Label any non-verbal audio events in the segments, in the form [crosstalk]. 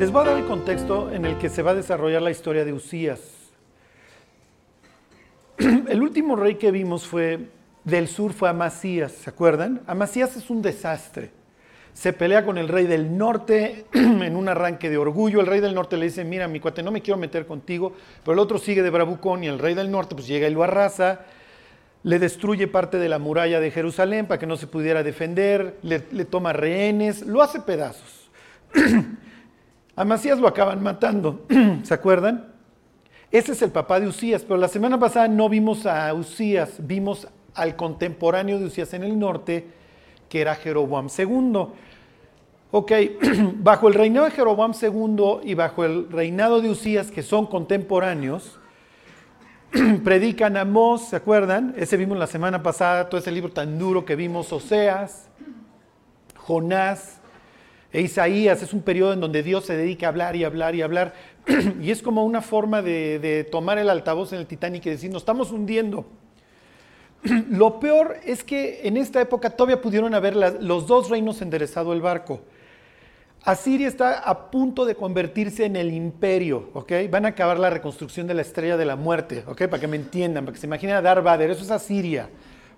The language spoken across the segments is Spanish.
Les voy a dar el contexto en el que se va a desarrollar la historia de Usías. [clears throat] El último rey que vimos fue del sur fue Amasías, ¿se acuerdan? Amasías es un desastre. Se pelea con el rey del norte [clears throat] en un arranque de orgullo. El rey del norte le dice, mira, mi cuate, no me quiero meter contigo. Pero el otro sigue de bravucón y el rey del norte pues llega y lo arrasa. Le destruye parte de la muralla de Jerusalén para que no se pudiera defender. Le, le toma rehenes, lo hace pedazos. [clears throat] A Macías lo acaban matando, [clears throat] ¿se acuerdan? Ese es el papá de Usías, pero la semana pasada no vimos a Usías, vimos al contemporáneo de Usías en el norte, que era Jeroboam II. Ok, [clears throat] bajo el reinado de Jeroboam II y bajo el reinado de Usías, que son contemporáneos, [clears throat] predican Amós, ¿se acuerdan? Ese vimos la semana pasada, todo ese libro tan duro que vimos, Oseas, Jonás, e Isaías es un periodo en donde Dios se dedica a hablar y hablar y hablar. [clears throat] y es como una forma de, tomar el altavoz en el Titanic y decir, nos estamos hundiendo. [clears throat] Lo peor es que en esta época todavía pudieron haber los dos reinos enderezado el barco. Asiria está a punto de convertirse en el imperio, ¿ok? Van a acabar la reconstrucción de la estrella de la muerte, ¿ok? Para que me entiendan, para que se imaginen a Darth Vader, eso es Asiria,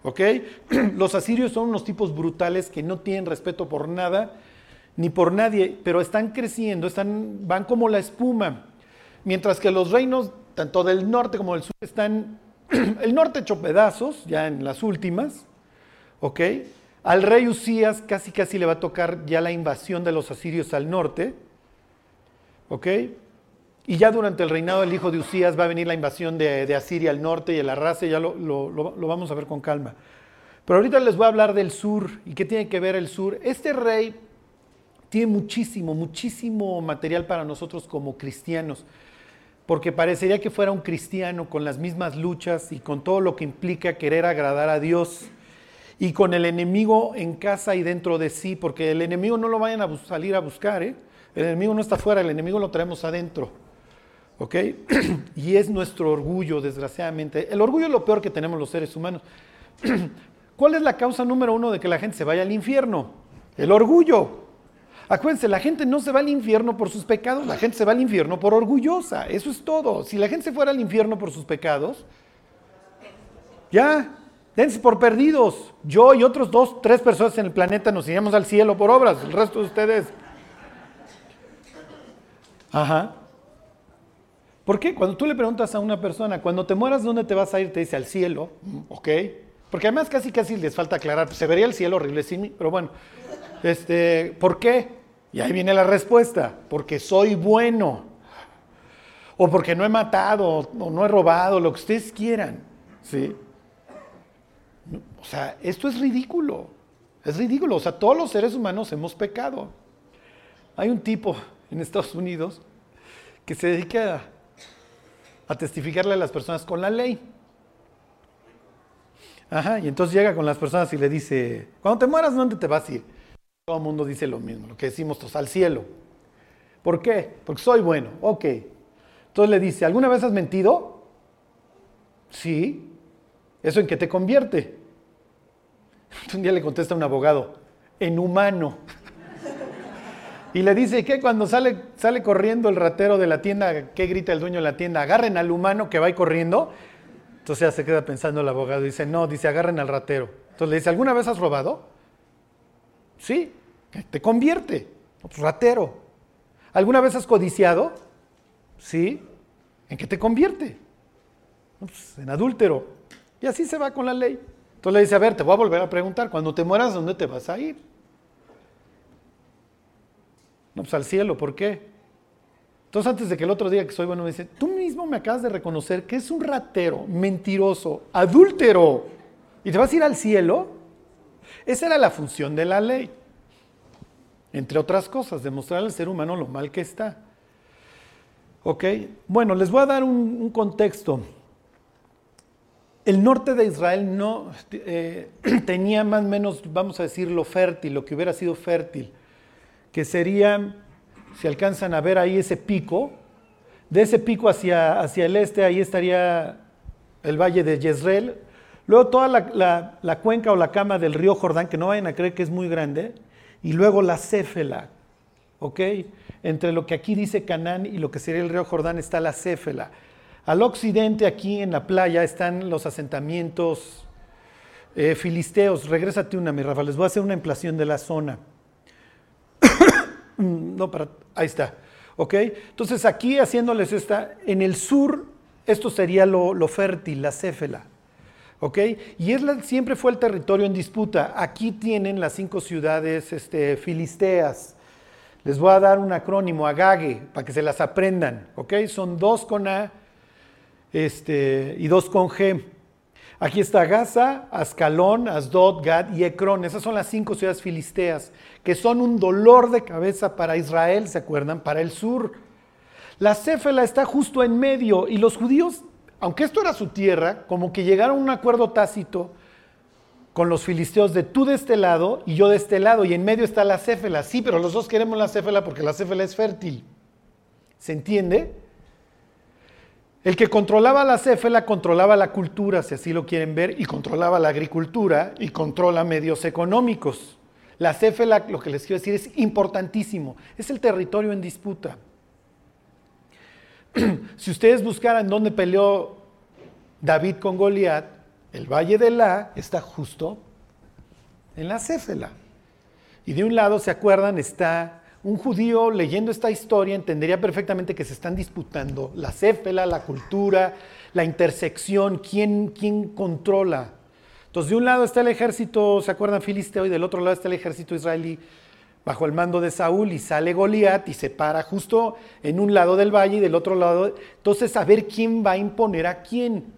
¿ok? [clears throat] Los asirios son unos tipos brutales que no tienen respeto por nada ni por nadie, pero están creciendo, están, van como la espuma. Mientras que los reinos, tanto del norte como del sur, están, [clears throat] el norte hecho pedazos, ya en las últimas, ¿ok? Al rey Usías casi casi le va a tocar ya la invasión de los asirios al norte, ¿ok? Y ya durante el reinado del hijo de Usías va a venir la invasión de, Asiria al norte y el arrase, ya lo, lo vamos a ver con calma. Pero ahorita les voy a hablar del sur y qué tiene que ver el sur. Este rey tiene muchísimo, muchísimo material para nosotros como cristianos, porque parecería que fuera un cristiano con las mismas luchas y con todo lo que implica querer agradar a Dios y con el enemigo en casa y dentro de sí, porque el enemigo no lo vayan a salir a buscar, ¿eh? el enemigo no está fuera, el enemigo lo traemos adentro. ¿Ok? [clears throat] Y es nuestro orgullo, desgraciadamente. El orgullo es lo peor que tenemos los seres humanos. [clears throat] ¿Cuál es la causa número uno de que la gente se vaya al infierno? El orgullo. Acuérdense, la gente no se va al infierno por sus pecados, la gente se va al infierno por orgullosa. Eso es todo. Si la gente se fuera al infierno por sus pecados, ya, dense por perdidos. Yo y otros dos, tres personas en el planeta nos iríamos al cielo por obras, el resto de ustedes. Ajá. ¿Por qué? Cuando tú le preguntas a una persona, cuando te mueras, ¿dónde te vas a ir? Te dice al cielo. Mm, ok. Porque además casi casi les falta aclarar. Se vería el cielo horrible sin mí, pero bueno. Este, ¿Por qué? Y ahí viene la respuesta, porque soy bueno, o porque no he matado, o no he robado, lo que ustedes quieran. ¿sí? O sea, esto es ridículo, es ridículo. O sea, todos los seres humanos hemos pecado. Hay un tipo en Estados Unidos que se dedica a, a testificarle a las personas con la ley. Ajá, y entonces llega con las personas y le dice, cuando te mueras, ¿dónde te vas a ir? Todo el mundo dice lo mismo, lo que decimos todos, al cielo. ¿Por qué? Porque soy bueno. Ok. Entonces le dice, ¿alguna vez has mentido? Sí. ¿Eso en qué te convierte? Un día le contesta un abogado, en humano. Y le dice, ¿qué? Cuando sale, sale corriendo el ratero de la tienda, ¿qué grita el dueño de la tienda? Agarren al humano que va ahí corriendo. Entonces ya se queda pensando el abogado. Dice, no, dice, agarren al ratero. Entonces le dice, ¿alguna vez has robado? Sí, te convierte. Pues, ratero. ¿Alguna vez has codiciado? Sí. ¿En qué te convierte? Pues, en adúltero. Y así se va con la ley. Entonces le dice, a ver, te voy a volver a preguntar, cuando te mueras, ¿dónde te vas a ir? No, pues al cielo, ¿por qué? Entonces antes de que el otro día que soy bueno me dice, tú mismo me acabas de reconocer que es un ratero, mentiroso, adúltero, y te vas a ir al cielo. Esa era la función de la ley. Entre otras cosas, demostrar al ser humano lo mal que está. Bueno, les voy a dar un, contexto. El norte de Israel no eh, [clears throat] tenía más o menos, vamos a decirlo, fértil, lo que hubiera sido fértil, que sería, si alcanzan a ver ahí ese pico, de ese pico hacia, hacia el este, ahí estaría el valle de Jezreel, Luego toda la, cuenca o la cama del río Jordán, que no vayan a creer que es muy grande. Y luego la Céfela. ¿ok? Entre lo que aquí dice Canaán y lo que sería el río Jordán está la Céfela. Al occidente, aquí en la playa, están los asentamientos eh, filisteos. Regrésate una, mi Rafa, les voy a hacer una emplación de la zona. [coughs] no, para, ahí está. ¿Ok? Entonces aquí haciéndoles esta, en el sur, esto sería lo fértil, la Céfela. ¿Ok? Y es siempre fue el territorio en disputa. Aquí tienen las cinco ciudades este, filisteas. Les voy a dar un acrónimo, Agage, para que se las aprendan. ¿Ok? Son dos con A este, y dos con G. Aquí está Gaza, Ascalón, Asdod, Gad y Ecrón. Esas son las cinco ciudades filisteas, que son un dolor de cabeza para Israel, ¿se acuerdan? Para el sur. La Céfela está justo en medio y los judíos, aunque esto era su tierra, como que llegaron a un acuerdo tácito con los filisteos de tú de este lado y yo de este lado, y en medio está la Céfela. Sí, pero los dos queremos la Céfela porque la Céfela es fértil. ¿Se entiende? El que controlaba la céfala controlaba la cultura, si así lo quieren ver, y controlaba la agricultura y controla medios económicos. La céfala, lo que les quiero decir, es importantísimo. Es el territorio en disputa. [clears throat] si ustedes buscaran dónde peleó David con Goliat, el valle de La está justo en la céfala. Y de un lado, ¿se acuerdan? Está un judío leyendo esta historia entendería perfectamente que se están disputando la céfela, la cultura, la intersección, quién, quién controla. Entonces, de un lado está el ejército, ¿se acuerdan? Filisteo, y del otro lado está el ejército israelí bajo el mando de Saúl, y sale Goliat y se para justo en un lado del valle y del otro lado. Entonces, a ver quién va a imponer a quién.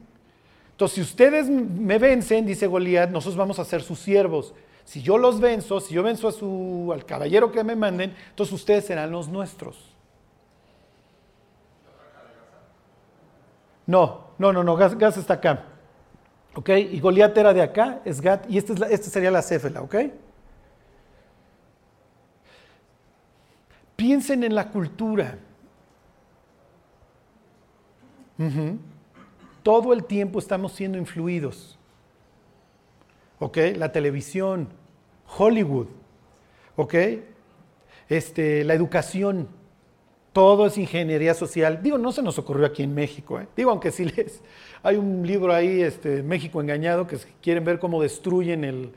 Entonces, si ustedes me vencen, dice Goliat, nosotros vamos a ser sus siervos. Si yo los venzo, si yo venzo a su, al caballero que me manden, entonces ustedes serán los nuestros. No, no, no, no, Gas, está acá. ¿Ok? Y Goliat era de acá, es Gat, y esta, es sería la Céfela, ¿ok? Piensen en la cultura. Todo el tiempo estamos siendo influidos. ¿ok? La televisión, Hollywood, ¿ok? Este, la educación, todo es ingeniería social. Digo, no se nos ocurrió aquí en México, ¿eh? Digo, aunque sí les... Hay un libro ahí, este, México Engañado, que quieren ver cómo destruyen el,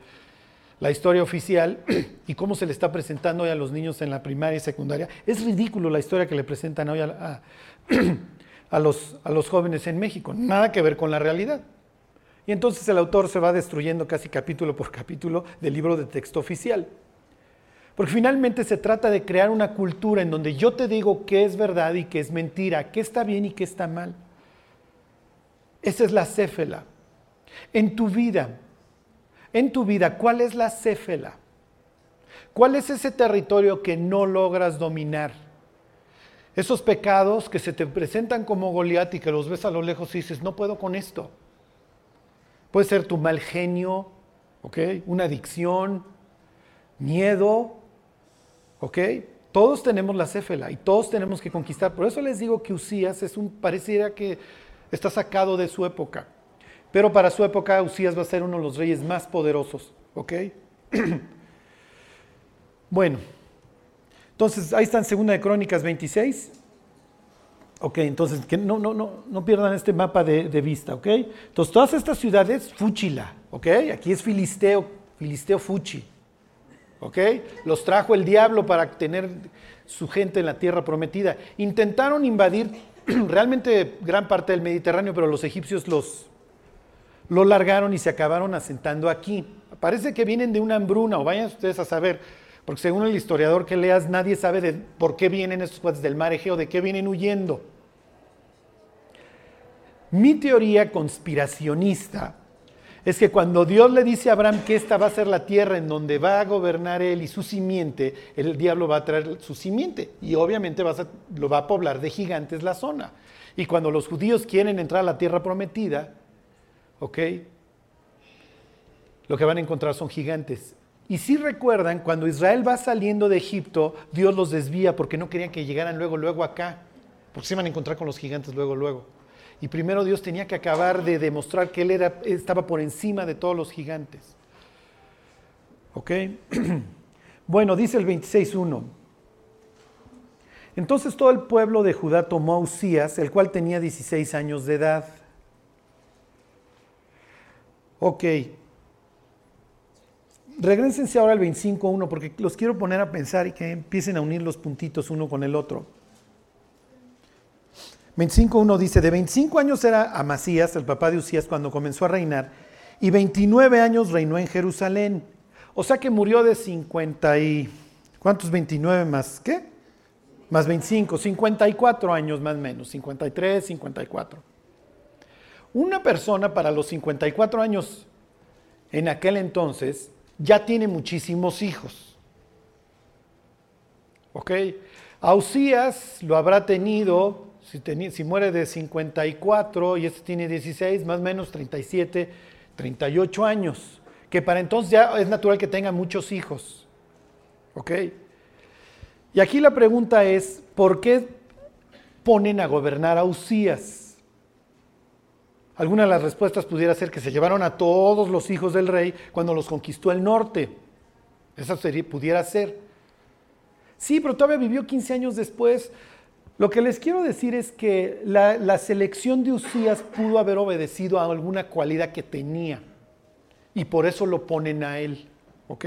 la historia oficial [clears throat] y cómo se le está presentando hoy a los niños en la primaria y secundaria. Es ridículo la historia que le presentan hoy [clears throat] a, los, a los jóvenes en México. Nada que ver con la realidad. Y entonces el autor se va destruyendo casi capítulo por capítulo del libro de texto oficial. Porque finalmente se trata de crear una cultura en donde yo te digo qué es verdad y qué es mentira, qué está bien y qué está mal. Esa es la céfela. En tu vida, en tu vida, ¿cuál es la céfela? ¿Cuál es ese territorio que no logras dominar? Esos pecados que se te presentan como Goliat y que los ves a lo lejos y dices, no puedo con esto. Puede ser tu mal genio, ¿ok? Una adicción, miedo, ¿ok? Todos tenemos la céfela y todos tenemos que conquistar. Por eso les digo que Usías es un, pareciera que está sacado de su época. Pero para su época Usías va a ser uno de los reyes más poderosos, ¿ok? [clears throat] bueno, entonces ahí está en Segunda de Crónicas 26. Ok, entonces que no, no, no, no pierdan este mapa de, vista, ok. Entonces todas estas ciudades, Fúchila, ok, aquí es Filisteo, Filisteo Fuchi, ok. Los trajo el diablo para tener su gente en la tierra prometida. Intentaron invadir [clears throat] realmente gran parte del Mediterráneo, pero los egipcios los, lo largaron y se acabaron asentando aquí. Parece que vienen de una hambruna, o vayan ustedes a saber, porque según el historiador que leas, nadie sabe de por qué vienen estos cuates del mar Egeo, de qué vienen huyendo. Mi teoría conspiracionista es que cuando Dios le dice a Abraham que esta va a ser la tierra en donde va a gobernar él y su simiente, el diablo va a traer su simiente y obviamente lo va a poblar de gigantes la zona. Y cuando los judíos quieren entrar a la tierra prometida, ¿ok? Lo que van a encontrar son gigantes. Y si recuerdan, cuando Israel va saliendo de Egipto, Dios los desvía porque no querían que llegaran luego, luego acá, porque se iban a encontrar con los gigantes luego, luego. Y primero Dios tenía que acabar de demostrar que Él era, estaba por encima de todos los gigantes. ¿Ok? [clears throat] bueno, dice el 26.1. Entonces todo el pueblo de Judá tomó a Usías, el cual tenía 16 años de edad. Ok. Regrésense ahora al 25.1 porque los quiero poner a pensar y que empiecen a unir los puntitos uno con el otro. 25.1 dice, de 25 años era Amasías, el papá de Usías, cuando comenzó a reinar, y 29 años reinó en Jerusalén. O sea que murió de 50 y... ¿Cuántos 29 más? ¿Qué? más 25, 54 años más o menos, 53, 54. Una persona para los 54 años en aquel entonces ya tiene muchísimos hijos. ¿Ok? Ausías lo habrá tenido, si, si muere de 54 y este tiene 16, más o menos 37, 38 años, que para entonces ya es natural que tenga muchos hijos. ¿Ok? Y aquí la pregunta es, ¿por qué ponen a gobernar a Usías? Alguna de las respuestas pudiera ser que se llevaron a todos los hijos del rey cuando los conquistó el norte. Esa sería, pudiera ser. Sí, pero todavía vivió 15 años después. Lo que les quiero decir es que la, selección de Usías pudo haber obedecido a alguna cualidad que tenía. Y por eso lo ponen a él. ¿Ok?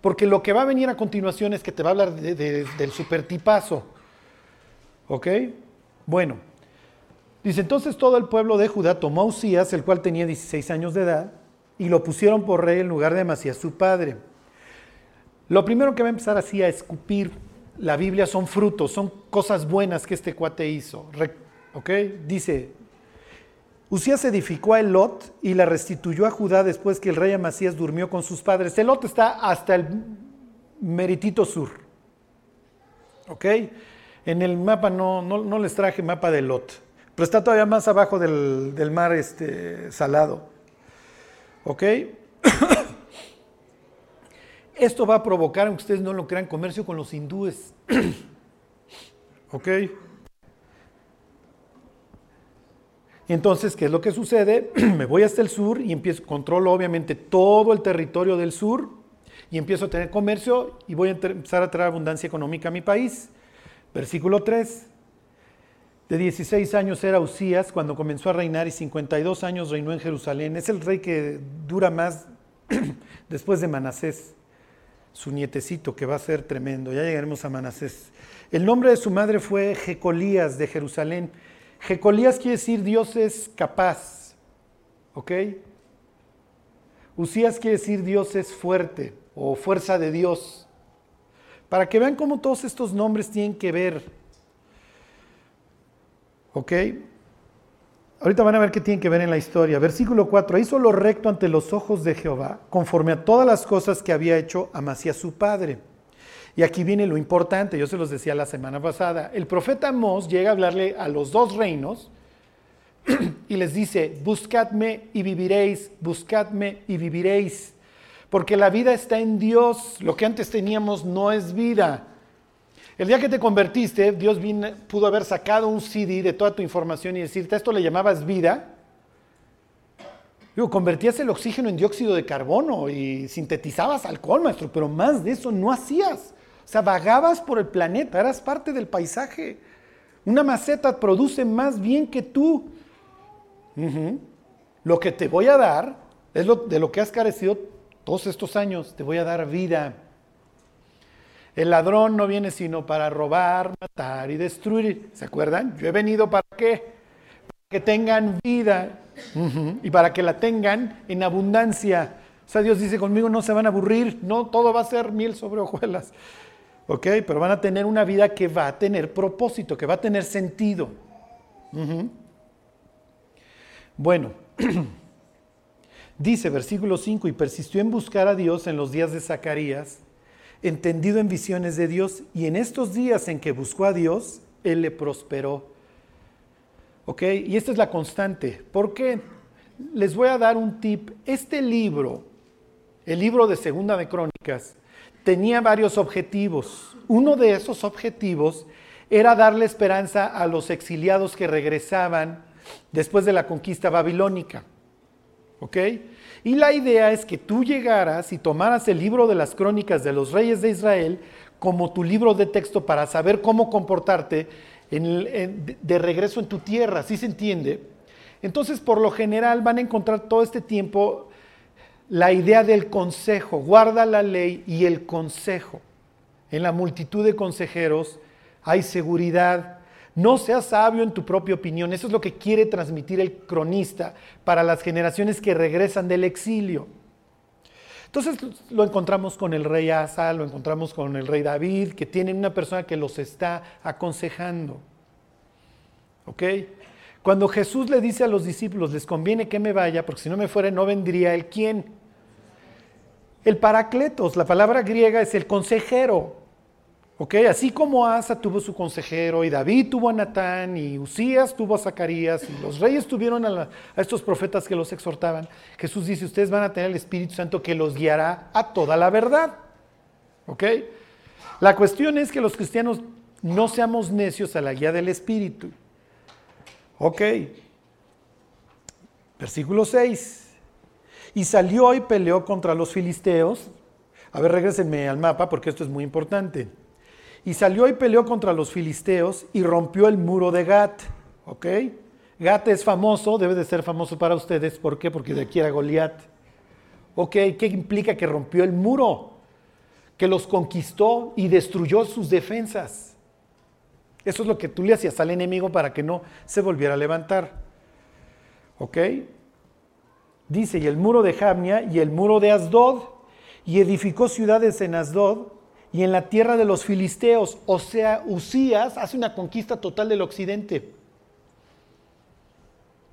Porque lo que va a venir a continuación es que te va a hablar del supertipazo. ¿Ok? Bueno, dice entonces todo el pueblo de Judá tomó a Usías, el cual tenía 16 años de edad, y lo pusieron por rey en lugar de Amasías su padre. Lo primero que va a empezar así a escupir la Biblia son frutos, son cosas buenas que este cuate hizo. ¿Ok? Dice, Usías edificó a Elot y la restituyó a Judá después que el rey Amasías durmió con sus padres. Elot está hasta el meritito sur. ¿Ok? En el mapa no, no, les traje mapa de Elot, pero está todavía más abajo del, mar este, salado. ¿Ok? [coughs] Esto va a provocar, aunque ustedes no lo crean, comercio con los hindúes. [coughs] ¿Ok? Entonces, ¿qué es lo que sucede? [coughs] Me voy hasta el sur y empiezo, controlo obviamente todo el territorio del sur y empiezo a tener comercio y voy a empezar a traer abundancia económica a mi país. Versículo 3. De 16 años era Usías cuando comenzó a reinar y 52 años reinó en Jerusalén. Es el rey que dura más [clears throat] después de Manasés, su nietecito, que va a ser tremendo. Ya llegaremos a Manasés. El nombre de su madre fue Jecolías de Jerusalén Jecolías quiere decir Dios es capaz. ¿Ok? Usías quiere decir Dios es fuerte o fuerza de Dios. Para que vean cómo todos estos nombres tienen que ver. ¿Ok? Ahorita van a ver qué tienen que ver en la historia. Versículo 4. Hizo lo recto ante los ojos de Jehová, conforme a todas las cosas que había hecho Amasías su padre y aquí viene lo importante, yo se los decía la semana pasada, el profeta Mos llega a hablarle a los dos reinos [clears throat] y les dice, buscadme y viviréis, buscadme y viviréis, porque la vida está en Dios, lo que antes teníamos no es vida. El día que te convertiste, Dios pudo haber sacado un CD de toda tu información y decirte, esto le llamabas vida. Digo, convertías el oxígeno en dióxido de carbono y sintetizabas alcohol, maestro, pero más de eso no hacías. O sea, vagabas por el planeta, eras parte del paisaje. Una maceta produce más bien que tú. Lo que te voy a dar es de lo que has carecido todos estos años. Te voy a dar vida. El ladrón no viene sino para robar, matar y destruir. ¿Se acuerdan? Yo he venido para qué? Para que tengan vida y para que la tengan en abundancia. O sea, Dios dice, conmigo no se van a aburrir, no, todo va a ser miel sobre hojuelas. ¿Ok? Pero van a tener una vida que va a tener propósito, que va a tener sentido. Bueno, [clears throat] dice versículo 5, y persistió en buscar a Dios en los días de Zacarías, entendido en visiones de Dios, y en estos días en que buscó a Dios, Él le prosperó. ¿Ok? Y esta es la constante. ¿Por qué? Les voy a dar un tip. Este libro, el libro de Segunda de Crónicas, tenía varios objetivos. Uno de esos objetivos era darle esperanza a los exiliados que regresaban después de la conquista babilónica. ¿Ok? Y la idea es que tú llegaras y tomaras el libro de las crónicas de los reyes de Israel como tu libro de texto para saber cómo comportarte de regreso en tu tierra, ¿sí se entiende? Entonces, por lo general, van a encontrar todo este tiempo la idea del consejo, guarda la ley y el consejo. En la multitud de consejeros hay seguridad. No seas sabio en tu propia opinión. Eso es lo que quiere transmitir el cronista para las generaciones que regresan del exilio. Entonces lo encontramos con el rey Asa, lo encontramos con el rey David, que tienen una persona que los está aconsejando. ¿Ok? Cuando Jesús le dice a los discípulos, les conviene que me vaya, porque si no me fuera no vendría el quién. El paracletos, la palabra griega es el consejero. ¿Ok? Así como Asa tuvo su consejero, y David tuvo a Natán, y Usías tuvo a Zacarías, y los reyes tuvieron a, estos profetas que los exhortaban, Jesús dice, ustedes van a tener el Espíritu Santo que los guiará a toda la verdad. ¿Ok? La cuestión es que los cristianos no seamos necios a la guía del Espíritu. Ok. Versículo 6. Y salió y peleó contra los filisteos. A ver, regresenme al mapa porque esto es muy importante. Y salió y peleó contra los filisteos y rompió el muro de Gat. ¿Ok? Gat es famoso, debe de ser famoso para ustedes. ¿Por qué? Porque de aquí era Goliat. ¿Ok? ¿Qué implica que rompió el muro? Que los conquistó y destruyó sus defensas. Eso es lo que tú le hacías al enemigo para que no se volviera a levantar. ¿Ok? Dice, y el muro de Jamnia y el muro de Asdod, y edificó ciudades en Asdod y en la tierra de los filisteos. O sea, Usías hace una conquista total del occidente.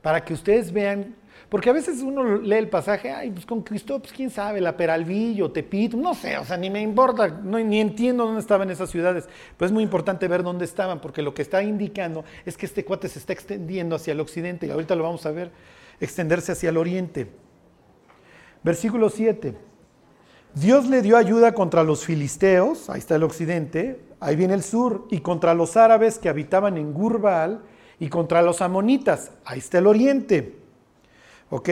Para que ustedes vean porque a veces uno lee el pasaje, ay, pues conquistó, pues quién sabe, la Peralvillo, Tepito, no sé, o sea, ni me importa, no, ni entiendo dónde estaban esas ciudades. Pero es muy importante ver dónde estaban, porque lo que está indicando es que este cuate se está extendiendo hacia el occidente, y ahorita lo vamos a ver, extenderse hacia el oriente. Versículo 7. Dios le dio ayuda contra los filisteos, ahí está el occidente, ahí viene el sur, y contra los árabes que habitaban en Gurbal, y contra los amonitas, ahí está el oriente. ¿Ok?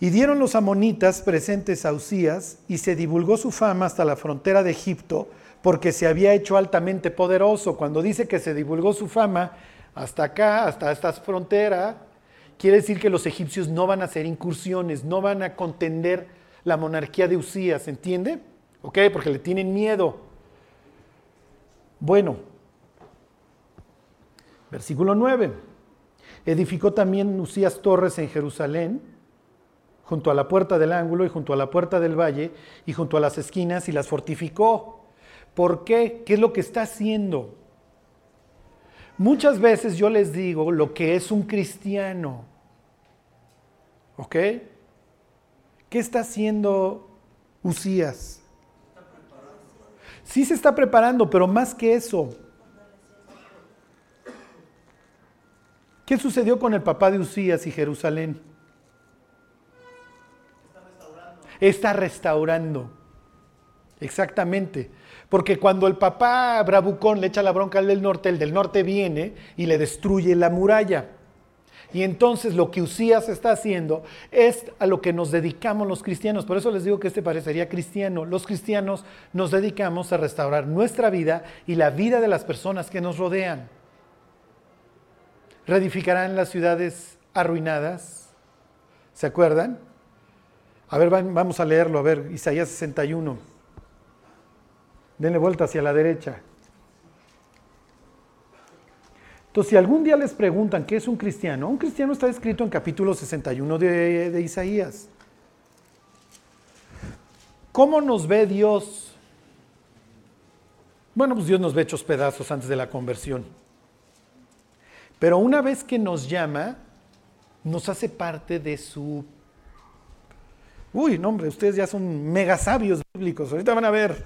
Y dieron los amonitas presentes a Usías y se divulgó su fama hasta la frontera de Egipto porque se había hecho altamente poderoso. Cuando dice que se divulgó su fama hasta acá, hasta esta frontera, quiere decir que los egipcios no van a hacer incursiones, no van a contender la monarquía de Usías, ¿entiende? ¿Ok? Porque le tienen miedo. Bueno, versículo 9. Edificó también Usías torres en Jerusalén, junto a la puerta del ángulo y junto a la puerta del valle y junto a las esquinas y las fortificó. ¿Por qué? ¿Qué es lo que está haciendo? Muchas veces yo les digo lo que es un cristiano. ¿Ok? ¿Qué está haciendo Usías? Sí se está preparando, pero más que eso, ¿Qué sucedió con el papá de Usías y Jerusalén? Está restaurando. Está restaurando. Exactamente. Porque cuando el papá Bravucón le echa la bronca al del norte, el del norte viene y le destruye la muralla. Y entonces lo que Usías está haciendo es a lo que nos dedicamos los cristianos. Por eso les digo que este parecería cristiano. Los cristianos nos dedicamos a restaurar nuestra vida y la vida de las personas que nos rodean reedificarán las ciudades arruinadas. ¿Se acuerdan? A ver, vamos a leerlo, a ver, Isaías 61. Denle vuelta hacia la derecha. Entonces, si algún día les preguntan qué es un cristiano, un cristiano está escrito en capítulo 61 de, de Isaías. ¿Cómo nos ve Dios? Bueno, pues Dios nos ve hechos pedazos antes de la conversión. Pero una vez que nos llama, nos hace parte de su... Uy, no hombre, ustedes ya son mega sabios bíblicos. Ahorita van a ver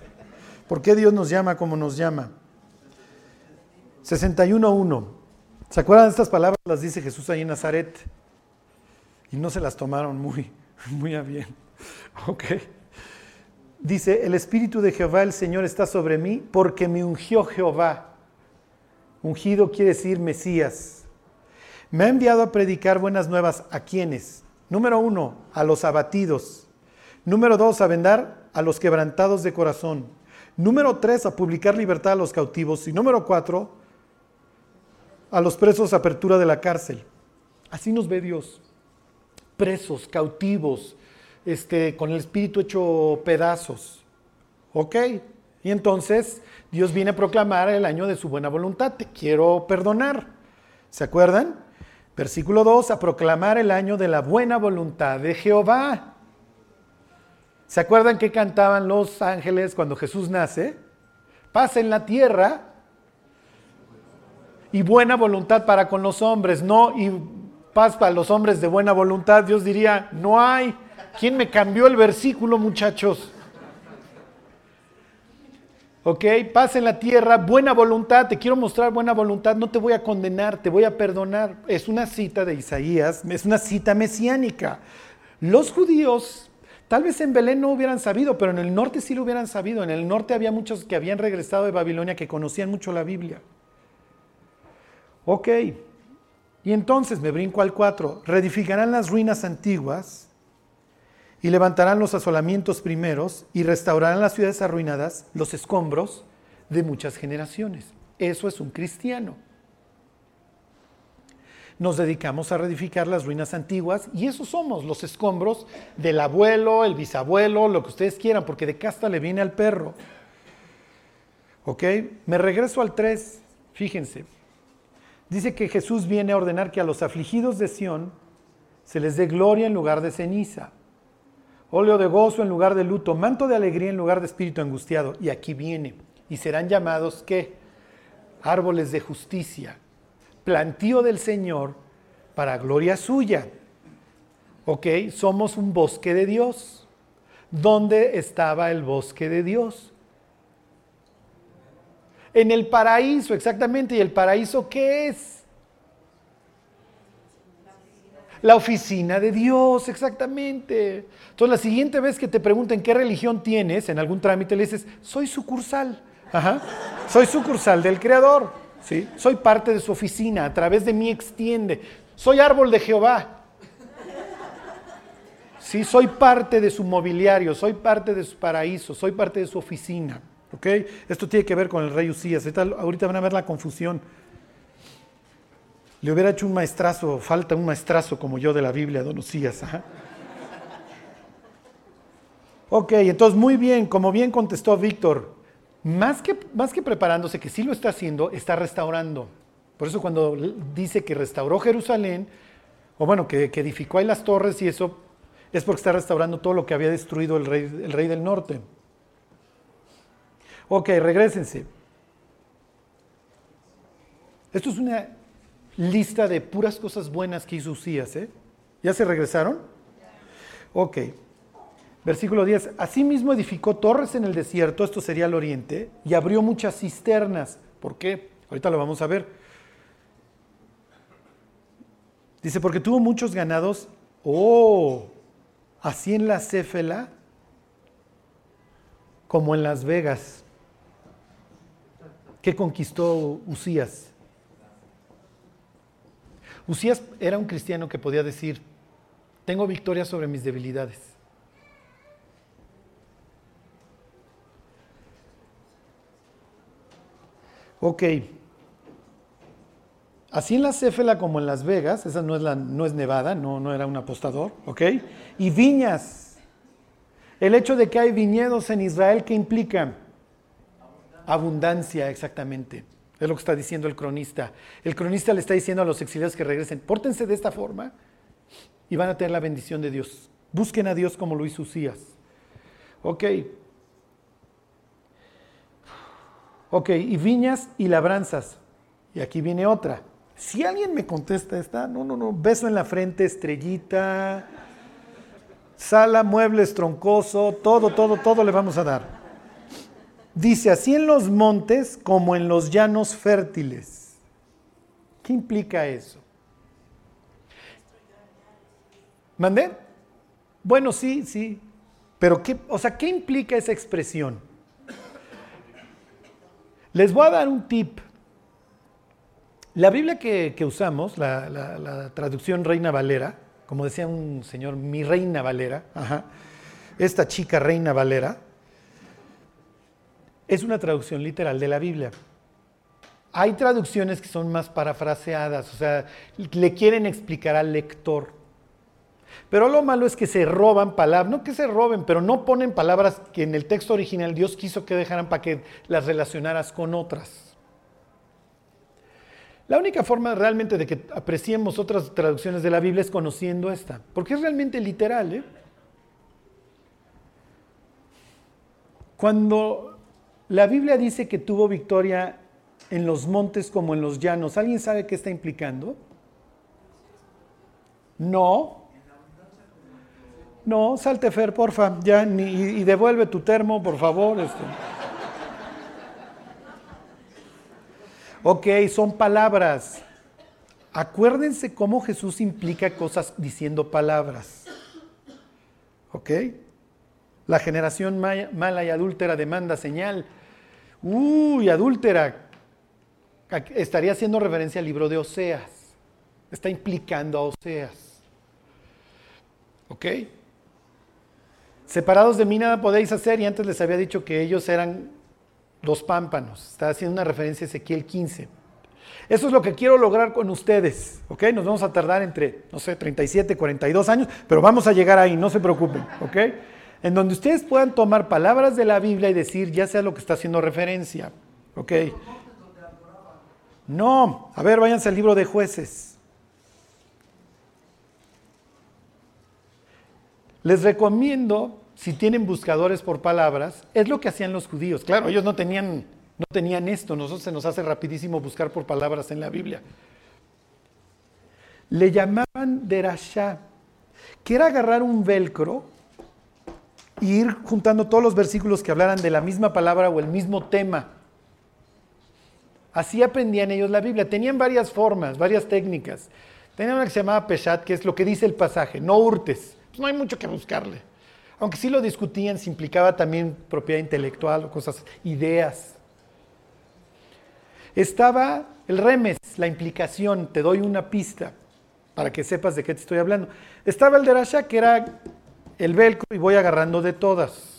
por qué Dios nos llama como nos llama. 61.1. ¿Se acuerdan de estas palabras? Las dice Jesús ahí en Nazaret. Y no se las tomaron muy, [laughs] muy a bien. [laughs] Ok. Dice, el Espíritu de Jehová, el Señor, está sobre mí porque me ungió Jehová Ungido quiere decir Mesías. Me ha enviado a predicar buenas nuevas a quienes. Número uno, a los abatidos. Número dos, a vendar a los quebrantados de corazón. Número tres, a publicar libertad a los cautivos. Y número cuatro, a los presos apertura de la cárcel. Así nos ve Dios. Presos, cautivos, este, con el espíritu hecho pedazos. ¿Ok? Y entonces Dios viene a proclamar el año de su buena voluntad. Te quiero perdonar. ¿Se acuerdan? Versículo 2, a proclamar el año de la buena voluntad de Jehová. ¿Se acuerdan que cantaban los ángeles cuando Jesús nace? Paz en la tierra y buena voluntad para con los hombres, no y paz para los hombres de buena voluntad. Dios diría, no hay. ¿Quién me cambió el versículo, muchachos? ¿Ok? Paz en la tierra, buena voluntad, te quiero mostrar buena voluntad, no te voy a condenar, te voy a perdonar. Es una cita de Isaías, es una cita mesiánica. Los judíos, tal vez en Belén no hubieran sabido, pero en el norte sí lo hubieran sabido. En el norte había muchos que habían regresado de Babilonia que conocían mucho la Biblia. Ok, y entonces me brinco al 4, reedificarán las ruinas antiguas y levantarán los asolamientos primeros y restaurarán las ciudades arruinadas, los escombros de muchas generaciones. Eso es un cristiano. Nos dedicamos a reedificar las ruinas antiguas y eso somos, los escombros del abuelo, el bisabuelo, lo que ustedes quieran, porque de casta le viene al perro. ¿Ok? Me regreso al 3, fíjense. Dice que Jesús viene a ordenar que a los afligidos de Sión se les dé gloria en lugar de ceniza óleo de gozo en lugar de luto, manto de alegría en lugar de espíritu angustiado. Y aquí viene, y serán llamados ¿qué? Árboles de justicia, plantío del Señor para gloria suya. ¿Ok? Somos un bosque de Dios. ¿Dónde estaba el bosque de Dios? En el paraíso, exactamente. ¿Y el paraíso qué es? La oficina de Dios, exactamente. Entonces, la siguiente vez que te pregunten qué religión tienes en algún trámite, le dices, soy sucursal. Ajá. Soy sucursal del Creador. ¿sí? Soy parte de su oficina, a través de mí extiende. Soy árbol de Jehová. Sí, soy parte de su mobiliario, soy parte de su paraíso, soy parte de su oficina. ¿Ok? Esto tiene que ver con el rey Usías. Ahorita van a ver la confusión. Le hubiera hecho un maestrazo, falta un maestrazo como yo de la Biblia, don Usías. Ok, entonces muy bien, como bien contestó Víctor, más que, más que preparándose, que sí lo está haciendo, está restaurando. Por eso cuando dice que restauró Jerusalén, o bueno, que, edificó ahí las torres y eso, es porque está restaurando todo lo que había destruido el rey, el rey del norte. Ok, regresense. Esto es una lista de puras cosas buenas que hizo Usías. ¿eh? ¿Ya se regresaron? Ok. Versículo 10. Asimismo edificó torres en el desierto, esto sería el oriente, y abrió muchas cisternas. ¿Por qué? Ahorita lo vamos a ver. Dice, porque tuvo muchos ganados. Oh, así en la Céfela como en Las Vegas. ¿Qué conquistó Usías? Usías era un cristiano que podía decir, tengo victoria sobre mis debilidades. Ok. Así en la Céfela como en Las Vegas, esa no es, la, no es Nevada, no, no era un apostador, ¿ok? Y viñas. El hecho de que hay viñedos en Israel, ¿qué implica? Abundancia, exactamente. Es lo que está diciendo el cronista. El cronista le está diciendo a los exiliados que regresen, pórtense de esta forma y van a tener la bendición de Dios. Busquen a Dios como lo hizo Usías. Ok. Ok, y viñas y labranzas. Y aquí viene otra. Si alguien me contesta esta, no, no, no, beso en la frente, estrellita, sala, muebles, troncoso, todo, todo, todo le vamos a dar. Dice, así en los montes como en los llanos fértiles. ¿Qué implica eso? ¿Mandé? Bueno, sí, sí. Pero, ¿qué, o sea, ¿qué implica esa expresión? Les voy a dar un tip. La Biblia que, usamos, la, traducción Reina Valera, como decía un señor, mi Reina Valera, esta chica Reina Valera, es una traducción literal de la Biblia. Hay traducciones que son más parafraseadas, o sea, le quieren explicar al lector. Pero lo malo es que se roban palabras, no que se roben, pero no ponen palabras que en el texto original Dios quiso que dejaran para que las relacionaras con otras. La única forma realmente de que apreciemos otras traducciones de la Biblia es conociendo esta, porque es realmente literal. ¿eh? Cuando la Biblia dice que tuvo victoria en los montes como en los llanos, ¿alguien sabe qué está implicando? No, no, salte Fer, porfa, ya, y, devuelve tu termo, por favor. Este. Ok, son palabras. Acuérdense cómo Jesús implica cosas diciendo palabras. ¿Ok? La generación mala y adúltera demanda señal. Uy, adúltera. Estaría haciendo referencia al libro de Oseas. Está implicando a Oseas. ¿Ok? Separados de mí nada podéis hacer y antes les había dicho que ellos eran los pámpanos. Está haciendo una referencia a Ezequiel 15. Eso es lo que quiero lograr con ustedes, ¿ok? Nos vamos a tardar entre, no sé, 37, 42 años, pero vamos a llegar ahí, no se preocupen, ¿ok? En donde ustedes puedan tomar palabras de la Biblia y decir ya sea lo que está haciendo referencia, ¿ok? No, a ver, váyanse al libro de jueces. Les recomiendo si tienen buscadores por palabras, es lo que hacían los judíos. Claro, ellos no tenían, no tenían esto, nosotros se nos hace rapidísimo buscar por palabras en la Biblia. Le llamaban derashá, que era agarrar un velcro e ir juntando todos los versículos que hablaran de la misma palabra o el mismo tema. Así aprendían ellos la Biblia. Tenían varias formas, varias técnicas. Tenían una que se llamaba peshat, que es lo que dice el pasaje, no hurtes. Pues no hay mucho que buscarle aunque sí lo discutían, se implicaba también propiedad intelectual o cosas, ideas. Estaba el remes, la implicación, te doy una pista para que sepas de qué te estoy hablando. Estaba el derasha, que era el velcro y voy agarrando de todas.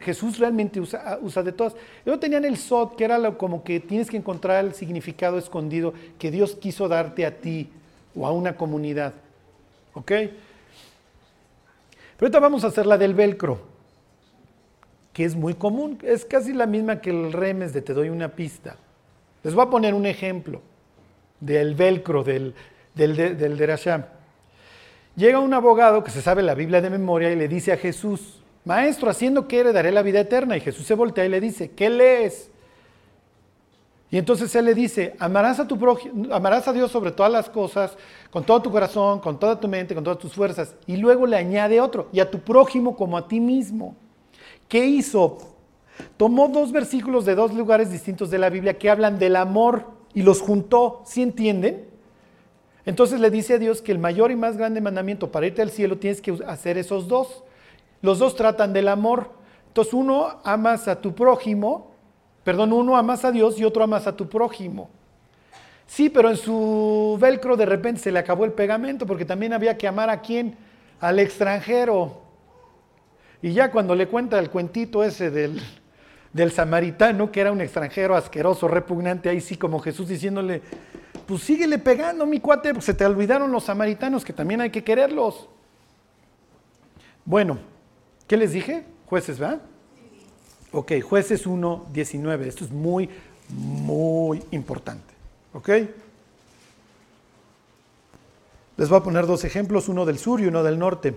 Jesús realmente usa, usa, de todas. Luego tenían el sot, que era como que tienes que encontrar el significado escondido que Dios quiso darte a ti o a una comunidad. ¿Ok? Pero ahorita vamos a hacer la del velcro, que es muy común, es casi la misma que el remes de te doy una pista. Les voy a poner un ejemplo del velcro, del, del, del derasham. Llega un abogado que se sabe la Biblia de memoria y le dice a Jesús, Maestro, haciendo que heredaré la vida eterna. Y Jesús se voltea y le dice, ¿qué lees? Y entonces él le dice, amarás a, tu amarás a Dios sobre todas las cosas, con todo tu corazón, con toda tu mente, con todas tus fuerzas. Y luego le añade otro, y a tu prójimo como a ti mismo. ¿Qué hizo? Tomó dos versículos de dos lugares distintos de la Biblia que hablan del amor y los juntó. ¿Sí entienden? Entonces le dice a Dios que el mayor y más grande mandamiento para irte al cielo tienes que hacer esos dos. Los dos tratan del amor. Entonces uno amas a tu prójimo Perdón, uno amas a Dios y otro amas a tu prójimo. Sí, pero en su velcro de repente se le acabó el pegamento porque también había que amar a quién? Al extranjero. Y ya cuando le cuenta el cuentito ese del, del samaritano, que era un extranjero asqueroso, repugnante, ahí sí como Jesús diciéndole, pues síguele pegando, mi cuate, porque se te olvidaron los samaritanos, que también hay que quererlos. Bueno, ¿qué les dije? Jueces, ¿verdad? Ok, jueces 1, 19. Esto es muy, muy importante. ¿Ok? Les voy a poner dos ejemplos, uno del sur y uno del norte.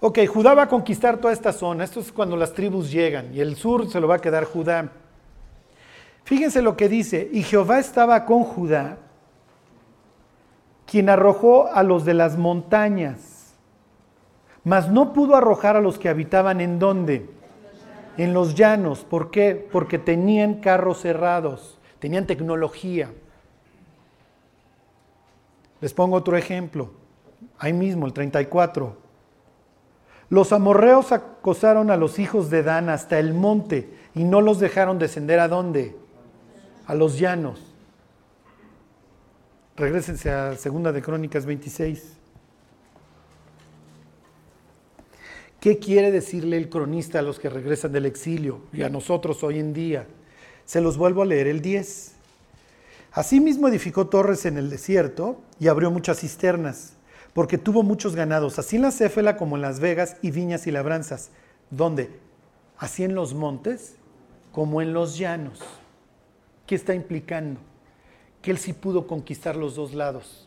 Ok, Judá va a conquistar toda esta zona. Esto es cuando las tribus llegan y el sur se lo va a quedar Judá. Fíjense lo que dice, y Jehová estaba con Judá, quien arrojó a los de las montañas, mas no pudo arrojar a los que habitaban en donde en los llanos. ¿Por qué? Porque tenían carros cerrados, tenían tecnología. Les pongo otro ejemplo, ahí mismo, el 34. Los amorreos acosaron a los hijos de Dan hasta el monte y no los dejaron descender a dónde? A los llanos. Regrésense a Segunda de Crónicas 26. ¿Qué quiere decirle el cronista a los que regresan del exilio y a nosotros hoy en día? Se los vuelvo a leer el 10. Asimismo edificó torres en el desierto y abrió muchas cisternas, porque tuvo muchos ganados, así en la Céfela como en las vegas y viñas y labranzas. ¿Dónde? Así en los montes como en los llanos. ¿Qué está implicando? Que él sí pudo conquistar los dos lados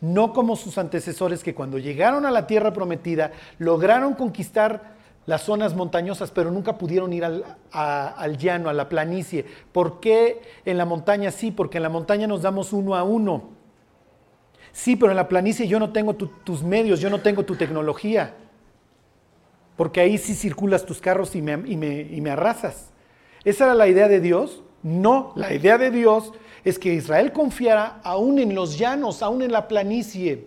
no como sus antecesores que cuando llegaron a la tierra prometida lograron conquistar las zonas montañosas, pero nunca pudieron ir al, llano, a la planicie. ¿Por qué en la montaña sí? Porque en la montaña nos damos uno a uno. Sí, pero en la planicie yo no tengo tus medios, yo no tengo tu tecnología. Porque ahí sí circulas tus carros y me, y me arrasas. ¿Esa era la idea de Dios? No, la idea de Dios es que Israel confiara aún en los llanos, aún en la planicie,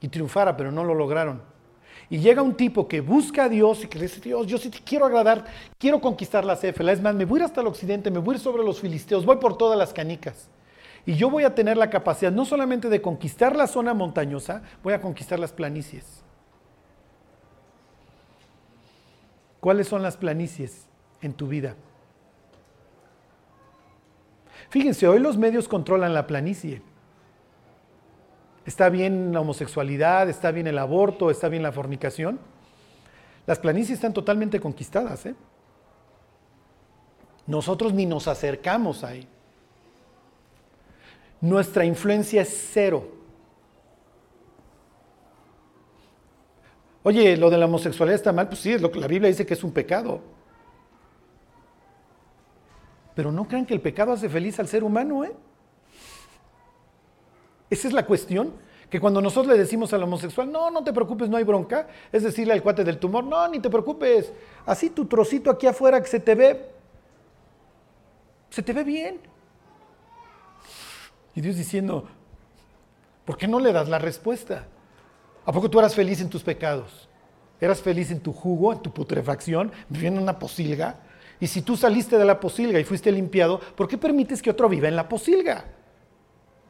y triunfara, pero no lo lograron. Y llega un tipo que busca a Dios y que dice, Dios, yo sí te quiero agradar, quiero conquistar la Céfela. Es más, me voy hasta el occidente, me voy sobre los filisteos, voy por todas las canicas. Y yo voy a tener la capacidad no solamente de conquistar la zona montañosa, voy a conquistar las planicies. ¿Cuáles son las planicies en tu vida? Fíjense, hoy los medios controlan la planicie. Está bien la homosexualidad, está bien el aborto, está bien la fornicación. Las planicies están totalmente conquistadas. ¿eh? Nosotros ni nos acercamos ahí. Nuestra influencia es cero. Oye, lo de la homosexualidad está mal, pues sí, es lo que la Biblia dice que es un pecado. Pero no crean que el pecado hace feliz al ser humano, ¿eh? Esa es la cuestión. Que cuando nosotros le decimos al homosexual, no, no te preocupes, no hay bronca, es decirle al cuate del tumor, no, ni te preocupes, así tu trocito aquí afuera que se te ve, se te ve bien. Y Dios diciendo, ¿por qué no le das la respuesta? ¿A poco tú eras feliz en tus pecados? ¿Eras feliz en tu jugo, en tu putrefacción, viviendo en una posilga? Y si tú saliste de la posilga y fuiste limpiado, ¿por qué permites que otro viva en la posilga?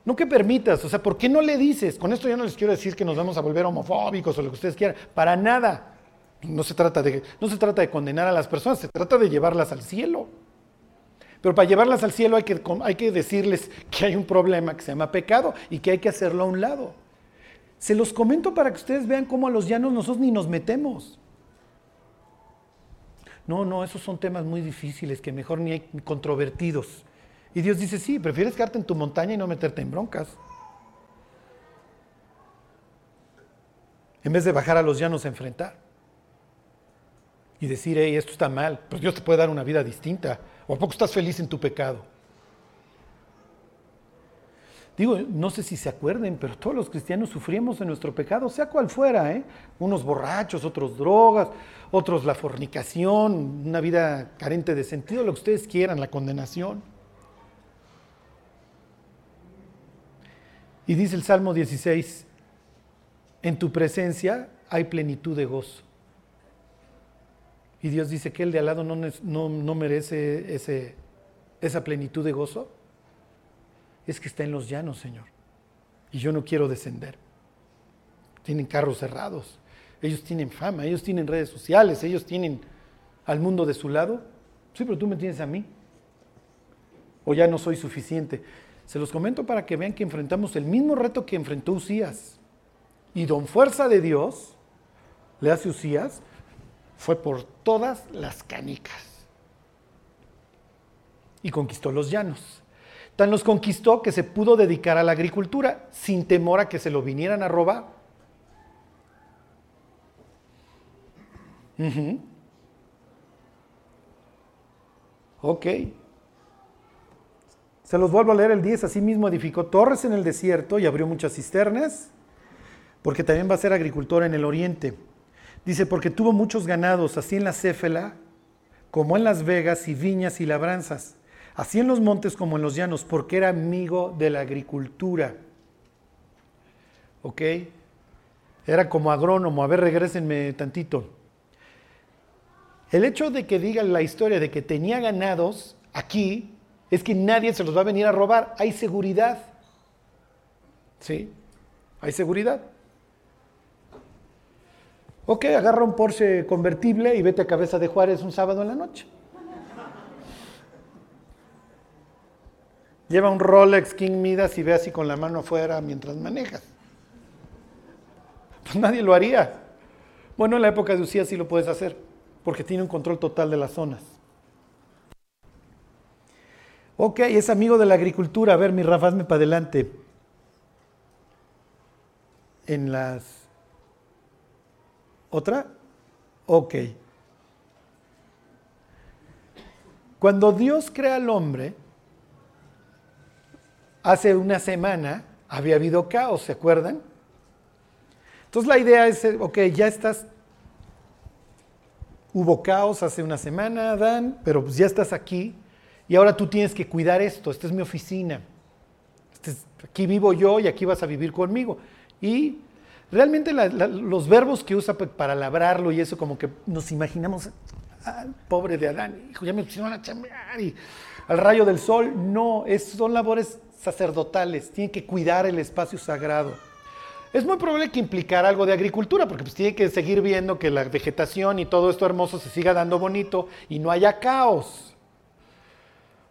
No que permitas, o sea, ¿por qué no le dices? Con esto ya no les quiero decir que nos vamos a volver homofóbicos o lo que ustedes quieran, para nada. No se trata de, no se trata de condenar a las personas, se trata de llevarlas al cielo. Pero para llevarlas al cielo hay que, hay que decirles que hay un problema que se llama pecado y que hay que hacerlo a un lado. Se los comento para que ustedes vean cómo a los llanos nosotros ni nos metemos. No, no, esos son temas muy difíciles que mejor ni hay controvertidos. Y Dios dice, sí, prefieres quedarte en tu montaña y no meterte en broncas. En vez de bajar a los llanos a enfrentar. Y decir, hey, esto está mal, pero Dios te puede dar una vida distinta. ¿O a poco estás feliz en tu pecado? Digo, no sé si se acuerden, pero todos los cristianos sufrimos en nuestro pecado, sea cual fuera, ¿eh? Unos borrachos, otros drogas, otros la fornicación, una vida carente de sentido, lo que ustedes quieran, la condenación. Y dice el Salmo 16, en tu presencia hay plenitud de gozo. Y Dios dice que el de al lado no, no merece ese, esa plenitud de gozo es que está en los llanos, Señor. Y yo no quiero descender. Tienen carros cerrados, ellos tienen fama, ellos tienen redes sociales, ellos tienen al mundo de su lado. Sí, pero tú me tienes a mí. O ya no soy suficiente. Se los comento para que vean que enfrentamos el mismo reto que enfrentó Usías. Y don Fuerza de Dios, le hace Usías, fue por todas las canicas. Y conquistó los llanos. Tan los conquistó que se pudo dedicar a la agricultura sin temor a que se lo vinieran a robar. Ok. Se los vuelvo a leer el 10. Asimismo edificó torres en el desierto y abrió muchas cisternas, porque también va a ser agricultor en el oriente. Dice, porque tuvo muchos ganados, así en la Céfela, como en las vegas y viñas y labranzas así en los montes como en los llanos, porque era amigo de la agricultura. ¿Ok? Era como agrónomo. A ver, regrésenme tantito. El hecho de que diga la historia de que tenía ganados aquí es que nadie se los va a venir a robar. Hay seguridad. ¿Sí? Hay seguridad. Ok, agarra un Porsche convertible y vete a Cabeza de Juárez un sábado en la noche. Lleva un Rolex King Midas y ve así con la mano afuera mientras manejas. Pues nadie lo haría. Bueno, en la época de Usía sí lo puedes hacer, porque tiene un control total de las zonas. Ok, es amigo de la agricultura. A ver, mi Rafa, hazme para adelante. En las... ¿Otra? Ok. Cuando Dios crea al hombre, hace una semana había habido caos, ¿se acuerdan? Entonces la idea es, ok, ya estás, hubo caos hace una semana, Adán, pero pues ya estás aquí y ahora tú tienes que cuidar esto, esta es mi oficina, este aquí vivo yo y aquí vas a vivir conmigo. Y realmente los verbos que usa para labrarlo y eso como que nos imaginamos pobre de Adán, hijo, ya me pusieron a chambear y al rayo del sol, no, es, son labores sacerdotales, tienen que cuidar el espacio sagrado. Es muy probable que implicara algo de agricultura, porque pues tiene que seguir viendo que la vegetación y todo esto hermoso se siga dando bonito y no haya caos.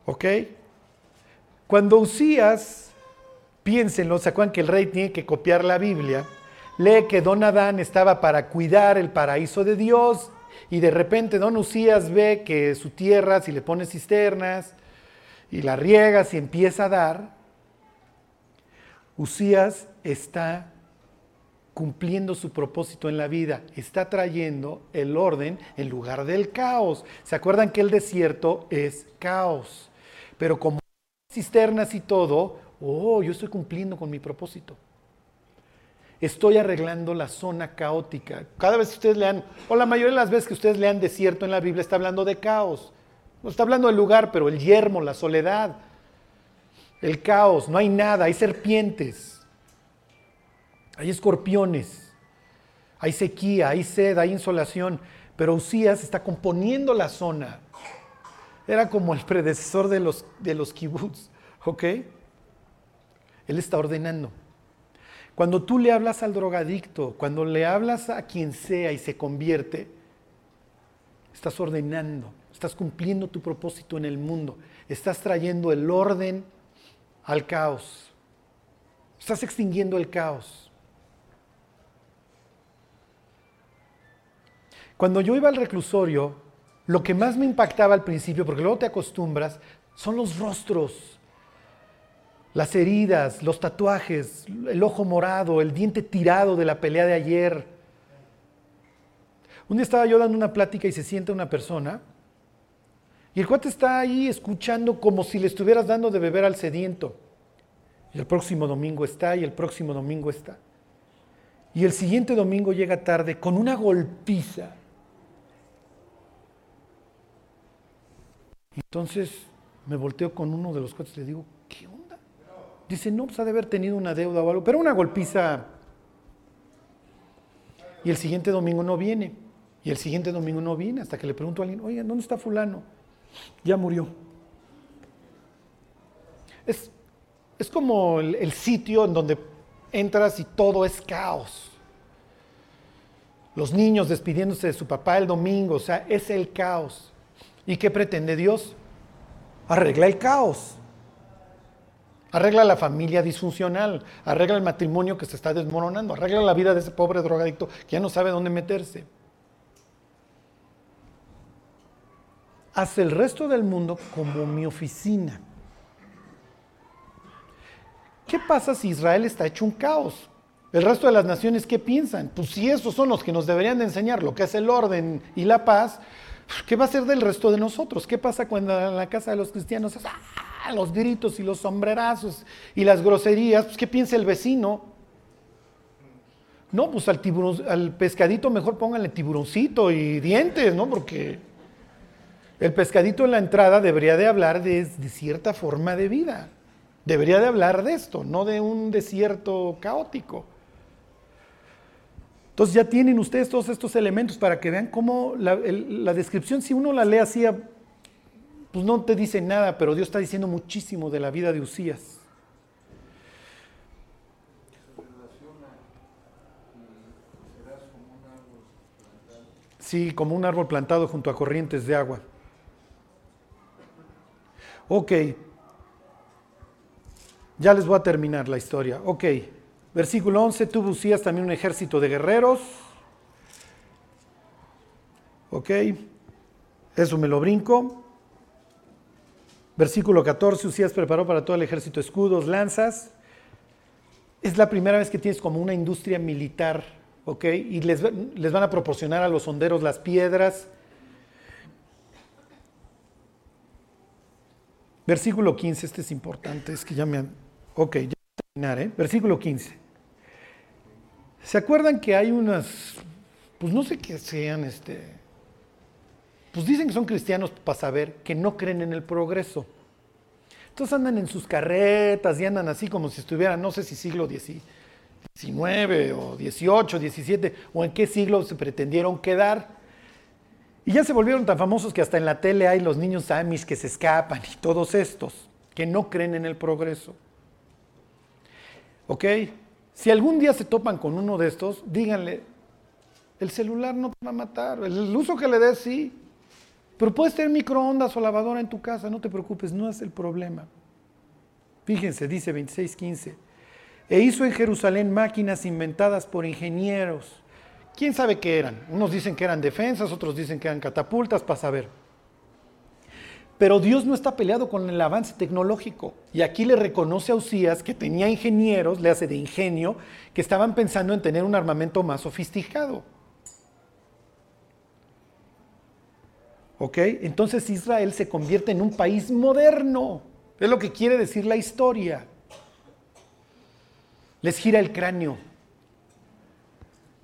¿Ok? Cuando Usías, piénsenlo, ¿se acuerdan que el rey tiene que copiar la Biblia? Lee que Don Adán estaba para cuidar el paraíso de Dios y de repente Don Usías ve que su tierra, si le pone cisternas y la riega, si empieza a dar, Usías está cumpliendo su propósito en la vida, está trayendo el orden en lugar del caos. ¿Se acuerdan que el desierto es caos? Pero como cisternas y todo, oh, yo estoy cumpliendo con mi propósito. Estoy arreglando la zona caótica. Cada vez que ustedes lean, o la mayoría de las veces que ustedes lean desierto en la Biblia, está hablando de caos. No está hablando del lugar, pero el yermo, la soledad, el caos, no hay nada, hay serpientes, hay escorpiones, hay sequía, hay sed, hay insolación, pero Usías está componiendo la zona. Era como el predecesor de los, de los kibbutz, ¿ok? Él está ordenando. Cuando tú le hablas al drogadicto, cuando le hablas a quien sea y se convierte, estás ordenando, estás cumpliendo tu propósito en el mundo, estás trayendo el orden al caos. Estás extinguiendo el caos. Cuando yo iba al reclusorio, lo que más me impactaba al principio, porque luego te acostumbras, son los rostros, las heridas, los tatuajes, el ojo morado, el diente tirado de la pelea de ayer. Un día estaba yo dando una plática y se sienta una persona y el cuate está ahí escuchando como si le estuvieras dando de beber al sediento. Y el próximo domingo está, y el próximo domingo está. Y el siguiente domingo llega tarde con una golpiza. Entonces me volteo con uno de los cuates y le digo, ¿qué onda? Dice, no, pues ha de haber tenido una deuda o algo, pero una golpiza. Y el siguiente domingo no viene. Y el siguiente domingo no viene hasta que le pregunto a alguien, oye, ¿dónde está fulano? Ya murió. Es, es como el, el sitio en donde entras y todo es caos. Los niños despidiéndose de su papá el domingo, o sea, es el caos. ¿Y qué pretende Dios? Arregla el caos. Arregla la familia disfuncional, arregla el matrimonio que se está desmoronando, arregla la vida de ese pobre drogadicto que ya no sabe dónde meterse. Hace el resto del mundo como mi oficina. ¿Qué pasa si Israel está hecho un caos? ¿El resto de las naciones qué piensan? Pues si esos son los que nos deberían de enseñar lo que es el orden y la paz, ¿qué va a ser del resto de nosotros? ¿Qué pasa cuando en la casa de los cristianos ¡ah! los gritos y los sombrerazos y las groserías? Pues ¿qué piensa el vecino? No, pues al, al pescadito mejor pónganle tiburoncito y dientes, ¿no? Porque el pescadito en la entrada debería de hablar de, cierta forma de vida. Debería de hablar de esto, no de un desierto caótico. Entonces ya tienen ustedes todos estos elementos para que vean cómo la, la, descripción, si uno la lee así, pues no te dice nada, pero Dios está diciendo muchísimo de la vida de Usías. Sí, como un árbol plantado junto a corrientes de agua. Ok. Ya les voy a terminar la historia. Ok. Versículo 11, tuvo Usías también un ejército de guerreros. Ok. Eso me lo brinco. Versículo 14, Usías preparó para todo el ejército escudos, lanzas. Es la primera vez que tienes como una industria militar, ¿ok? Y les, les van a proporcionar a los honderos las piedras. Versículo 15, este es importante, es que ya me han... Ok, ya voy a terminar, ¿eh? Versículo 15. ¿Se acuerdan que hay unas, pues no sé qué sean, este, pues dicen que son cristianos para saber que no creen en el progreso. Entonces andan en sus carretas y andan así como si estuvieran, no sé si siglo XIX o XVIII, XVII, o en qué siglo se pretendieron quedar. Y ya se volvieron tan famosos que hasta en la tele hay los niños amish que se escapan y todos estos que no creen en el progreso. ¿Ok? Si algún día se topan con uno de estos, díganle, el celular no te va a matar, el uso que le des sí, pero puedes tener microondas o lavadora en tu casa, no te preocupes, no es el problema. Fíjense, dice 26.15, e hizo en Jerusalén máquinas inventadas por ingenieros. ¿Quién sabe qué eran? Unos dicen que eran defensas, otros dicen que eran catapultas, para saber. Pero Dios no está peleado con el avance tecnológico. Y aquí le reconoce a Usías que tenía ingenieros, le hace de ingenio, que estaban pensando en tener un armamento más sofisticado. ¿Ok? Entonces Israel se convierte en un país moderno. Es lo que quiere decir la historia. Les gira el cráneo.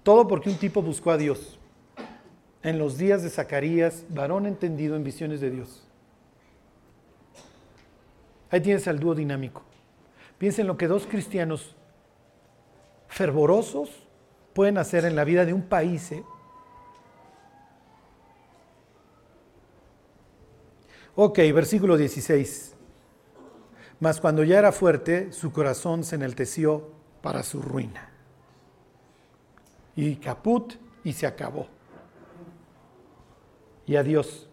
Todo porque un tipo buscó a Dios. En los días de Zacarías, varón entendido en visiones de Dios. Ahí tienes al dúo dinámico. Piensa en lo que dos cristianos fervorosos pueden hacer en la vida de un país. ¿eh? Ok, versículo 16. Mas cuando ya era fuerte, su corazón se enalteció para su ruina. Y caput, y se acabó. Y adiós.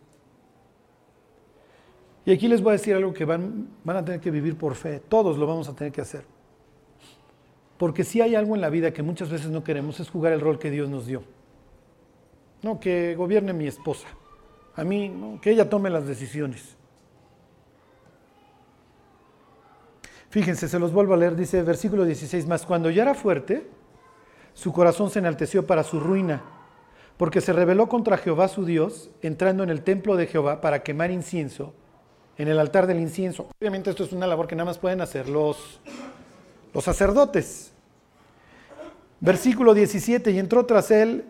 Y aquí les voy a decir algo que van, van a tener que vivir por fe. Todos lo vamos a tener que hacer. Porque si hay algo en la vida que muchas veces no queremos es jugar el rol que Dios nos dio. No, que gobierne mi esposa. A mí, que ella tome las decisiones. Fíjense, se los vuelvo a leer, dice versículo 16, más cuando ya era fuerte, su corazón se enalteció para su ruina, porque se rebeló contra Jehová su Dios, entrando en el templo de Jehová para quemar incienso en el altar del incienso. Obviamente esto es una labor que nada más pueden hacer los, los sacerdotes. Versículo 17, y entró tras él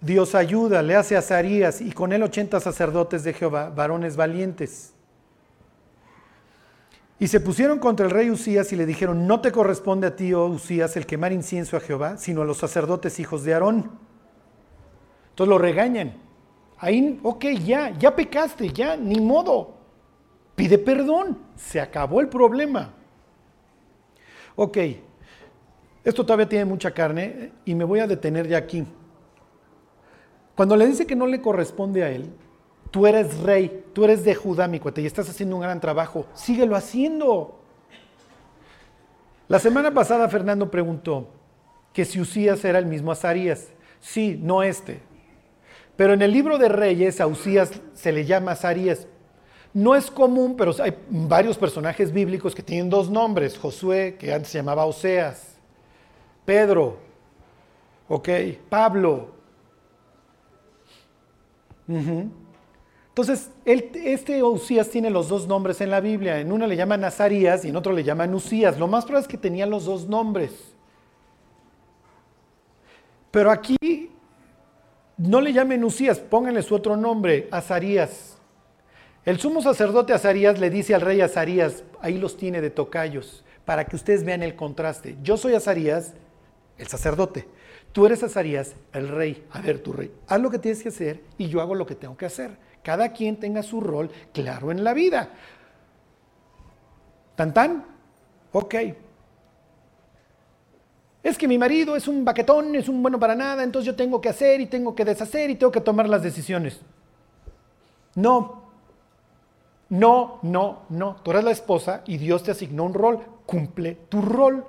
Dios ayuda, le hace a Azarías y con él 80 sacerdotes de Jehová, varones valientes. Y se pusieron contra el rey Usías y le dijeron, no te corresponde a ti, oh Usías, el quemar incienso a Jehová, sino a los sacerdotes hijos de Aarón. Entonces lo regañan. Ahí, ok, ya, ya pecaste, ya, ni modo. Pide perdón, se acabó el problema. Ok, esto todavía tiene mucha carne y me voy a detener ya aquí. Cuando le dice que no le corresponde a él, tú eres rey, tú eres de Judá, mi cuate, y estás haciendo un gran trabajo, síguelo haciendo. La semana pasada Fernando preguntó que si Usías era el mismo Azarías. Sí, no este, pero en el libro de Reyes a Usías se le llama Azarías. No es común, pero hay varios personajes bíblicos que tienen dos nombres. Josué, que antes se llamaba Oseas. Pedro. Ok. Pablo. Entonces, este Usías tiene los dos nombres en la Biblia. En uno le llaman Azarías y en otro le llaman Usías. Lo más probable es que tenía los dos nombres. Pero aquí no le llamen Usías, pónganle su otro nombre, Azarías. El sumo sacerdote Azarías le dice al rey Azarías, ahí los tiene de tocayos, para que ustedes vean el contraste. Yo soy Azarías, el sacerdote. Tú eres Azarías, el rey. A ver, tu rey, haz lo que tienes que hacer y yo hago lo que tengo que hacer. Cada quien tenga su rol claro en la vida. ¿Tan tan? Ok. Es que mi marido es un baquetón, es un bueno para nada, entonces yo tengo que hacer y tengo que deshacer y tengo que tomar las decisiones. No, no, no, no. Tú eres la esposa y Dios te asignó un rol. Cumple tu rol.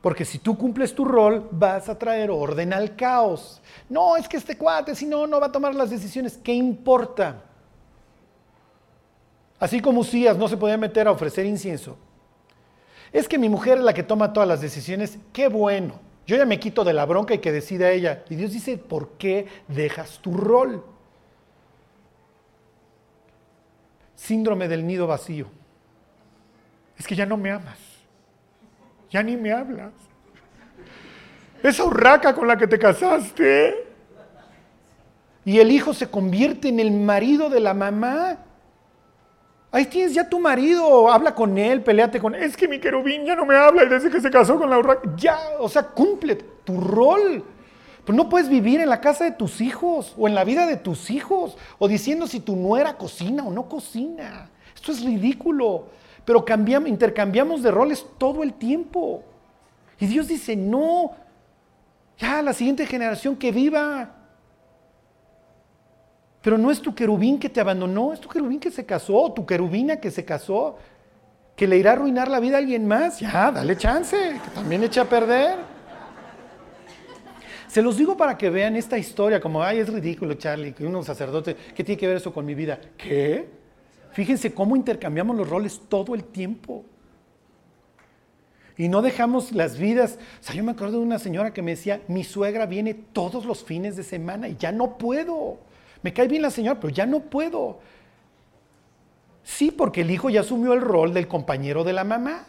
Porque si tú cumples tu rol, vas a traer orden al caos. No, es que este cuate, si no, no va a tomar las decisiones. ¿Qué importa? Así como Usías no se podía meter a ofrecer incienso. Es que mi mujer es la que toma todas las decisiones. Qué bueno. Yo ya me quito de la bronca y que decida ella. Y Dios dice, ¿por qué dejas tu rol? Síndrome del nido vacío. Es que ya no me amas. Ya ni me hablas. Esa urraca con la que te casaste. Y el hijo se convierte en el marido de la mamá. Ahí tienes ya tu marido, habla con él, peleate con él. Es que mi querubín ya no me habla y desde que se casó con la urraca, ya, o sea, cumple tu rol. Pero no puedes vivir en la casa de tus hijos o en la vida de tus hijos o diciendo si tu nuera cocina o no cocina. Esto es ridículo. Pero cambiamos, intercambiamos de roles todo el tiempo. Y Dios dice, no, ya la siguiente generación que viva pero no es tu querubín que te abandonó, es tu querubín que se casó, tu querubina que se casó, que le irá a arruinar la vida a alguien más. Ya, dale chance, que también echa a perder. Se los digo para que vean esta historia, como, ay, es ridículo, Charlie, que uno sacerdote, ¿qué tiene que ver eso con mi vida? ¿Qué? Fíjense cómo intercambiamos los roles todo el tiempo. Y no dejamos las vidas. O sea, yo me acuerdo de una señora que me decía, mi suegra viene todos los fines de semana y ya no puedo. Me cae bien la señora, pero ya no puedo. Sí, porque el hijo ya asumió el rol del compañero de la mamá.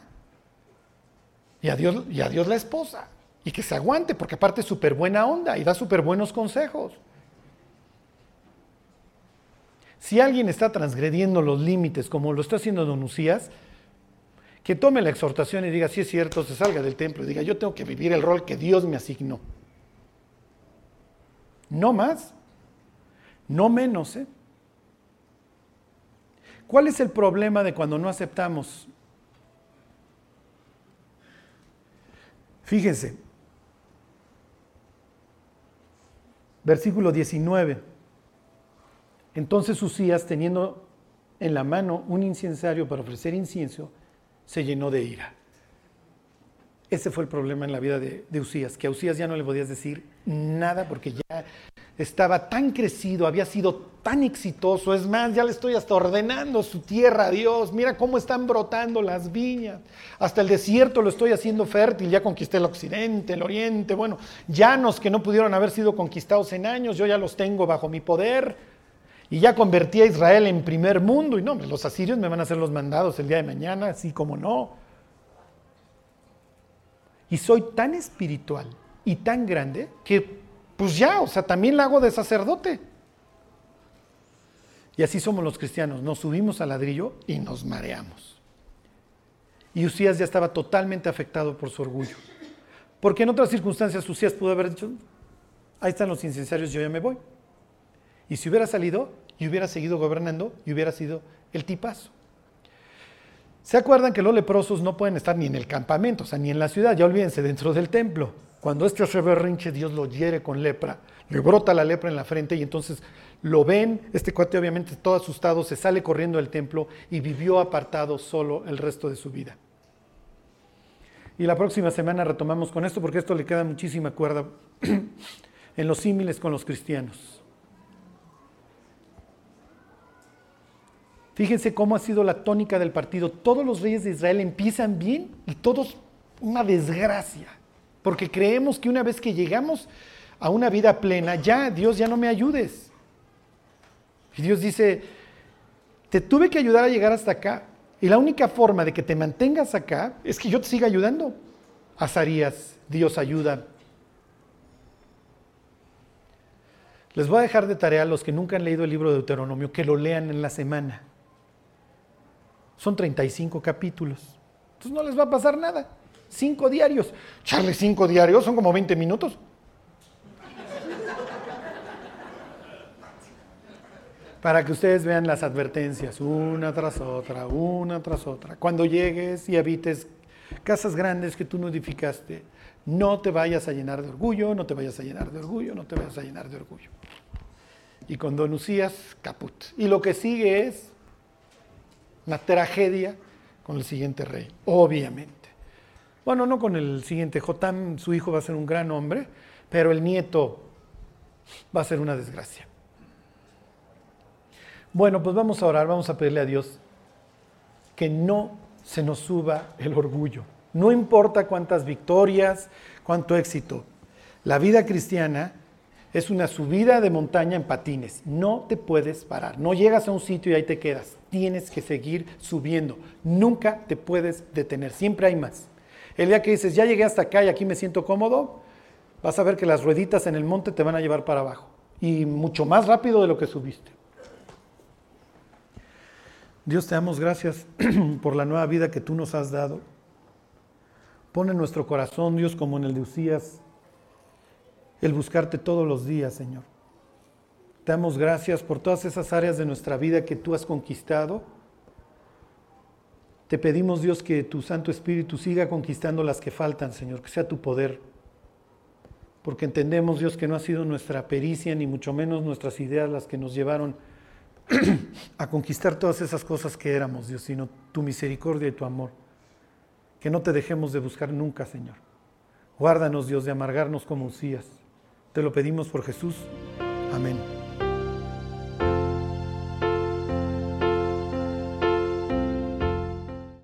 Y adiós, y adiós la esposa. Y que se aguante, porque aparte es súper buena onda y da súper buenos consejos. Si alguien está transgrediendo los límites como lo está haciendo Don Lucías, que tome la exhortación y diga, si es cierto, se salga del templo y diga, yo tengo que vivir el rol que Dios me asignó. No más. No menos, ¿eh? ¿Cuál es el problema de cuando no aceptamos? Fíjense, versículo 19. Entonces Usías, teniendo en la mano un incensario para ofrecer incienso, se llenó de ira. Ese fue el problema en la vida de, de Usías, que a Usías ya no le podías decir nada porque ya estaba tan crecido, había sido tan exitoso. Es más, ya le estoy hasta ordenando su tierra a Dios. Mira cómo están brotando las viñas. Hasta el desierto lo estoy haciendo fértil. Ya conquisté el occidente, el oriente. Bueno, llanos que no pudieron haber sido conquistados en años, yo ya los tengo bajo mi poder. Y ya convertí a Israel en primer mundo. Y no, los asirios me van a hacer los mandados el día de mañana, así como no. Y soy tan espiritual y tan grande que pues ya, o sea, también la hago de sacerdote. Y así somos los cristianos, nos subimos al ladrillo y nos mareamos. Y Usías ya estaba totalmente afectado por su orgullo. Porque en otras circunstancias Usías pudo haber dicho, ahí están los incensarios, yo ya me voy. Y si hubiera salido y hubiera seguido gobernando y hubiera sido el tipazo. ¿Se acuerdan que los leprosos no pueden estar ni en el campamento, o sea, ni en la ciudad? Ya olvídense, dentro del templo. Cuando este hace berrinche, Dios lo hiere con lepra, le brota la lepra en la frente y entonces lo ven, este cuate obviamente todo asustado, se sale corriendo del templo y vivió apartado solo el resto de su vida. Y la próxima semana retomamos con esto porque esto le queda muchísima cuerda [clears throat] en los símiles con los cristianos. Fíjense cómo ha sido la tónica del partido. Todos los reyes de Israel empiezan bien y todos una desgracia. Porque creemos que una vez que llegamos a una vida plena, ya, Dios, ya no me ayudes. Y Dios dice, te tuve que ayudar a llegar hasta acá. Y la única forma de que te mantengas acá es que yo te siga ayudando. Azarías, Dios ayuda. Les voy a dejar de tarea a los que nunca han leído el libro de Deuteronomio que lo lean en la semana. Son 35 capítulos. Entonces no les va a pasar nada. Cinco diarios. Charle cinco diarios, son como 20 minutos. Para que ustedes vean las advertencias, una tras otra, una tras otra. Cuando llegues y habites casas grandes que tú no edificaste, No te vayas a llenar de orgullo, no te vayas a llenar de orgullo, no te vayas a llenar de orgullo. Y con Don Usías, caput. Y lo que sigue es una tragedia con el siguiente rey, obviamente. Bueno, no con el siguiente. Jotam, su hijo, va a ser un gran hombre, pero el nieto va a ser una desgracia. Bueno, pues vamos a orar, vamos a pedirle a Dios que no se nos suba el orgullo. No importa cuántas victorias, cuánto éxito. La vida cristiana es una subida de montaña en patines. No te puedes parar. No llegas a un sitio y ahí te quedas. Tienes que seguir subiendo. Nunca te puedes detener. Siempre hay más. El día que dices, ya llegué hasta acá y aquí me siento cómodo, vas a ver que las rueditas en el monte te van a llevar para abajo. Y mucho más rápido de lo que subiste. Dios te damos gracias [clears throat] por la nueva vida que tú nos has dado. Pone en nuestro corazón, Dios, como en el de Usías, el buscarte todos los días, Señor. Te damos gracias por todas esas áreas de nuestra vida que tú has conquistado. Te pedimos, Dios, que tu Santo Espíritu siga conquistando las que faltan, Señor, que sea tu poder. Porque entendemos, Dios, que no ha sido nuestra pericia, ni mucho menos nuestras ideas las que nos llevaron [clears throat] a conquistar todas esas cosas que éramos, Dios, sino tu misericordia y tu amor. Que no te dejemos de buscar nunca, Señor. Guárdanos, Dios, de amargarnos como Usías. Te lo pedimos por Jesús. Amén.